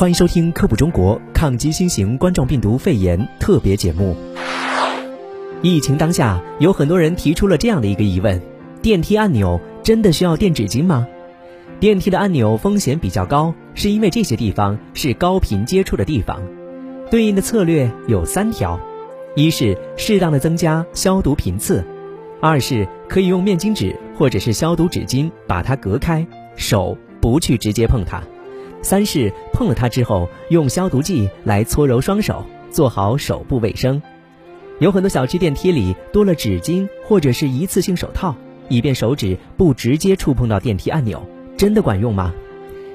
欢迎收听《科普中国》抗击新型冠状病毒肺炎特别节目。疫情当下，有很多人提出了这样的一个疑问：电梯按钮真的需要垫纸巾吗？电梯的按钮风险比较高，是因为这些地方是高频接触的地方。对应的策略有三条：一是适当的增加消毒频次；二是可以用面巾纸或者是消毒纸巾把它隔开，手不去直接碰它。三是碰了它之后，用消毒剂来搓揉双手，做好手部卫生。有很多小区电梯里多了纸巾或者是一次性手套，以便手指不直接触碰到电梯按钮，真的管用吗？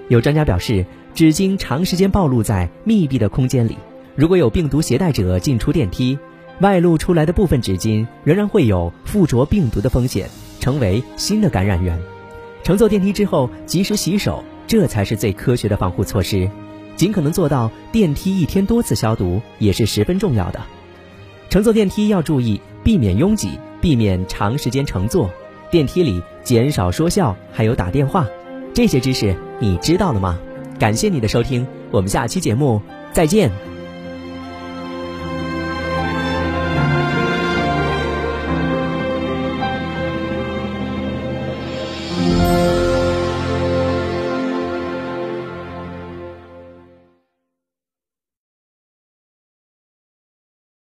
有专家表示，纸巾长时间暴露在密闭的空间里，如果有病毒携带者进出电梯，外露出来的部分纸巾仍然会有附着病毒的风险，成为新的感染源。乘坐电梯之后及时洗手。这才是最科学的防护措施，尽可能做到电梯一天多次消毒也是十分重要的。乘坐电梯要注意避免拥挤，避免长时间乘坐，电梯里减少说笑，还有打电话。这些知识你知道了吗？感谢你的收听，我们下期节目再见。